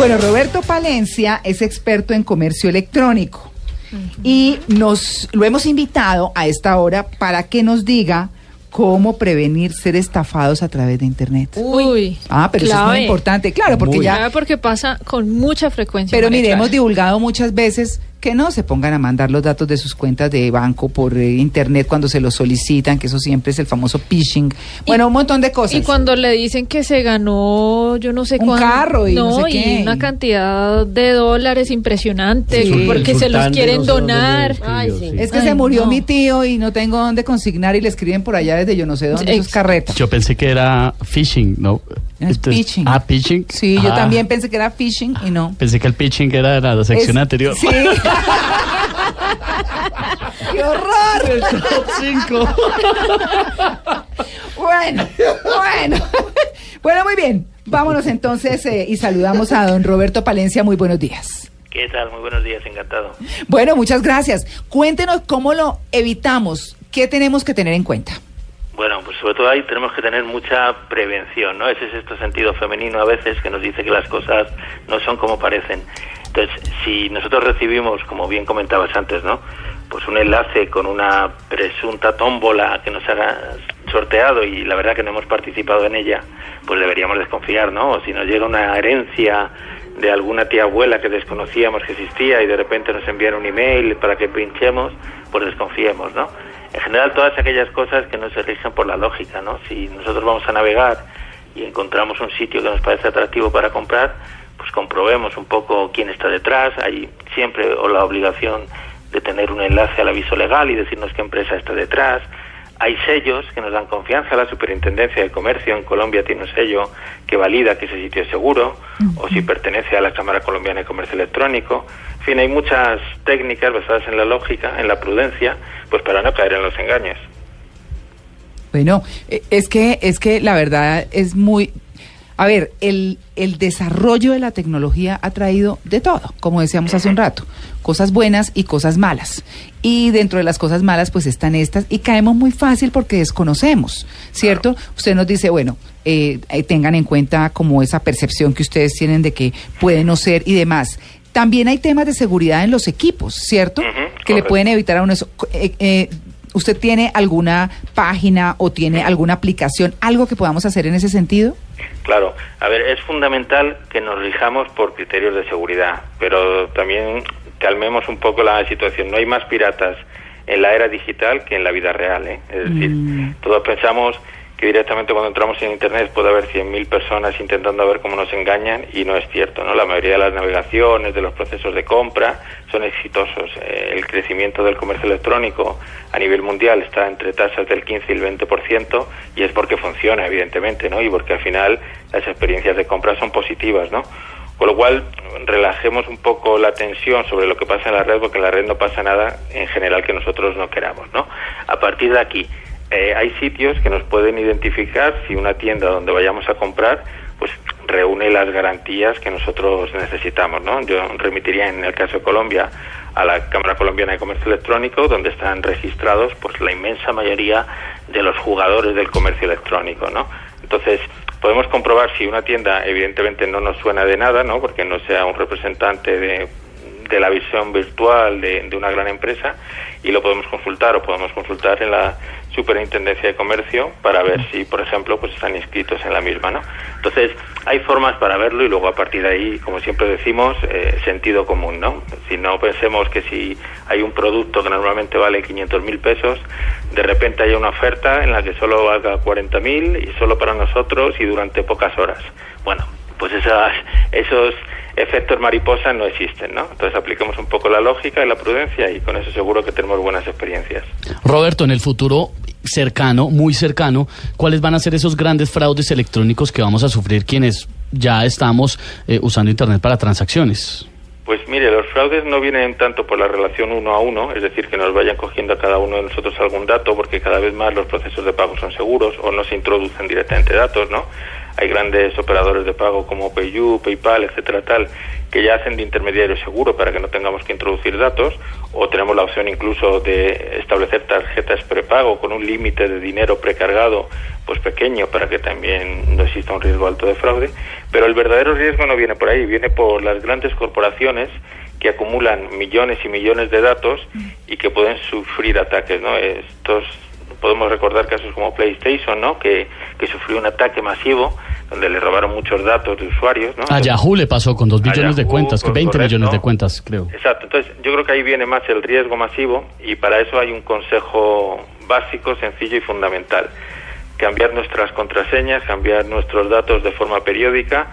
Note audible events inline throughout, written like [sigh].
Bueno, Roberto Palencia es experto en comercio electrónico y nos lo hemos invitado a esta hora para que nos diga cómo prevenir ser estafados a través de internet. Uy. Ah, pero eso es muy importante, claro, porque Muy. ya porque pasa con mucha frecuencia. Pero mire, hemos divulgado muchas veces que no se pongan a mandar los datos de sus cuentas de banco por eh, internet cuando se los solicitan, que eso siempre es el famoso phishing. Bueno, un montón de cosas. Y cuando le dicen que se ganó, yo no sé Un cuánto. carro y no sé y una cantidad de dólares impresionante, Sí. porque se los quieren no sé dónde donar. escribió, sí. Es que Ay, se murió no. mi tío y no tengo dónde consignar y le escriben por allá desde yo no sé dónde, eso es Ex- carreta. Yo pensé que era phishing, ¿no? Es Entonces- pitching. Ah, pitching. Sí, yo Ah, también pensé que era phishing y no. Pensé que el pitching era de la sección Es- anterior. Sí. [laughs] ¡Qué horror! Top 5. [laughs] Bueno, bueno. [laughs] Bueno, muy bien. Vámonos entonces eh, y saludamos a don Roberto Palencia. Muy buenos días. ¿Qué tal? Muy buenos días, encantado. Bueno, muchas gracias. Cuéntenos cómo lo evitamos. ¿Qué tenemos que tener en cuenta? Bueno, pues sobre todo ahí tenemos que tener mucha prevención, ¿no? Ese es este sentido femenino a veces que nos dice que las cosas no son como parecen. Entonces, si nosotros recibimos, como bien comentabas antes, ¿no? Pues un enlace con una presunta tómbola que nos haga sorteado y la verdad que no hemos participado en ella, pues deberíamos desconfiar, ¿no? O si nos llega una herencia de alguna tía abuela que desconocíamos que existía y de repente nos envían un email para que pinchemos, pues desconfiemos, ¿no? En general todas aquellas cosas que no se rigen por la lógica, ¿no? Si nosotros vamos a navegar y encontramos un sitio que nos parece atractivo para comprar, pues comprobemos un poco quién está detrás, hay siempre o la obligación de tener un enlace al aviso legal y decirnos qué empresa está detrás, hay sellos que nos dan confianza. La Superintendencia de Comercio en Colombia tiene un sello que valida que ese sitio es seguro o si pertenece a la Cámara Colombiana de Comercio Electrónico. En fin, hay muchas técnicas basadas en la lógica, en la prudencia, pues para no caer en los engaños. Bueno, eh, es que, es que la verdad es muy... A ver, el, el desarrollo de la tecnología ha traído de todo, como decíamos hace un rato, cosas buenas y cosas malas. Y dentro de las cosas malas, pues están estas, y caemos muy fácil porque desconocemos, ¿cierto? Usted nos dice, bueno, eh, eh, tengan en cuenta como esa percepción que ustedes tienen de que puede no ser y demás. También hay temas de seguridad en los equipos, ¿cierto? Que le pueden evitar a uno eso. Eh, eh, ¿Usted tiene alguna página o tiene alguna aplicación, algo que podamos hacer en ese sentido? Claro, a ver, es fundamental que nos rijamos por criterios de seguridad, pero también calmemos un poco la situación. No hay más piratas en la era digital que en la vida real. ¿eh? Es decir, todos pensamos que directamente cuando entramos en Internet puede haber 100.000 personas intentando ver cómo nos engañan y no es cierto. ¿no? La mayoría de las navegaciones, de los procesos de compra son exitosos. Eh, el crecimiento del comercio electrónico a nivel mundial está entre tasas del 15 y el 20% y es porque funciona, evidentemente, ¿no? y porque al final las experiencias de compra son positivas. ¿no? Con lo cual, relajemos un poco la tensión sobre lo que pasa en la red, porque en la red no pasa nada en general que nosotros no queramos, ¿no? A partir de aquí, eh, hay sitios que nos pueden identificar si una tienda donde vayamos a comprar, pues reúne las garantías que nosotros necesitamos, ¿no? Yo remitiría en el caso de Colombia a la Cámara Colombiana de Comercio Electrónico, donde están registrados, pues la inmensa mayoría de los jugadores del comercio electrónico, ¿no? Entonces, podemos comprobar si una tienda evidentemente no nos suena de nada, ¿no? Porque no sea un representante de, de la visión virtual de, una gran empresa y lo podemos consultar o podemos consultar en la Superintendencia de Comercio para ver si, por ejemplo, pues están inscritos en la misma, ¿no? Entonces, hay formas para verlo y luego a partir de ahí, como siempre decimos, eh, sentido común, ¿no? Si no pensemos que si hay un producto que normalmente vale 500 mil pesos, de repente haya una oferta en la que solo valga 40 mil y solo para nosotros y durante pocas horas. Bueno, pues esas, esos efectos mariposa no existen, ¿no? Entonces apliquemos un poco la lógica y la prudencia y con eso seguro que tenemos buenas experiencias. Roberto, en el futuro cercano, muy cercano, ¿cuáles van a ser esos grandes fraudes electrónicos que vamos a sufrir quienes ya estamos eh, usando Internet para transacciones. Pues mire, los fraudes no vienen tanto por la relación uno a uno, es decir, que nos vayan cogiendo a cada uno de nosotros algún dato, porque cada vez más los procesos de pago son seguros o no se introducen directamente datos, ¿no? Hay grandes operadores de pago como PayU, PayPal, etcétera, tal, que ya hacen de intermediario seguro para que no tengamos que introducir datos, o tenemos la opción incluso de establecer tarjetas prepago con un límite de dinero precargado pues pequeño para que también no exista un riesgo alto de fraude, pero el verdadero riesgo no viene por ahí, viene por las grandes corporaciones que acumulan millones y millones de datos y que pueden sufrir ataques, ¿no? Estos podemos recordar casos como PlayStation, ¿no? Que, que sufrió un ataque masivo donde le robaron muchos datos de usuarios, ¿no? A Yahoo le pasó con dos A billones de Yahoo, cuentas, con- 20 correcto. millones de cuentas, creo. Exacto, entonces yo creo que ahí viene más el riesgo masivo y para eso hay un consejo básico, sencillo y fundamental. Cambiar nuestras contraseñas, cambiar nuestros datos de forma periódica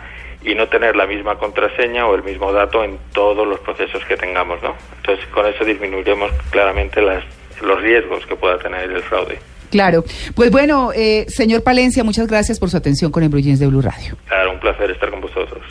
y no tener la misma contraseña o el mismo dato en todos los procesos que tengamos, ¿no? Entonces con eso disminuiremos claramente las, los riesgos que pueda tener el fraude. Claro. Pues bueno, eh, señor Palencia, muchas gracias por su atención con Jeans de Blue Radio. Claro, un placer estar con vosotros.